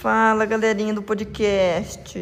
Fala, galerinha do podcast.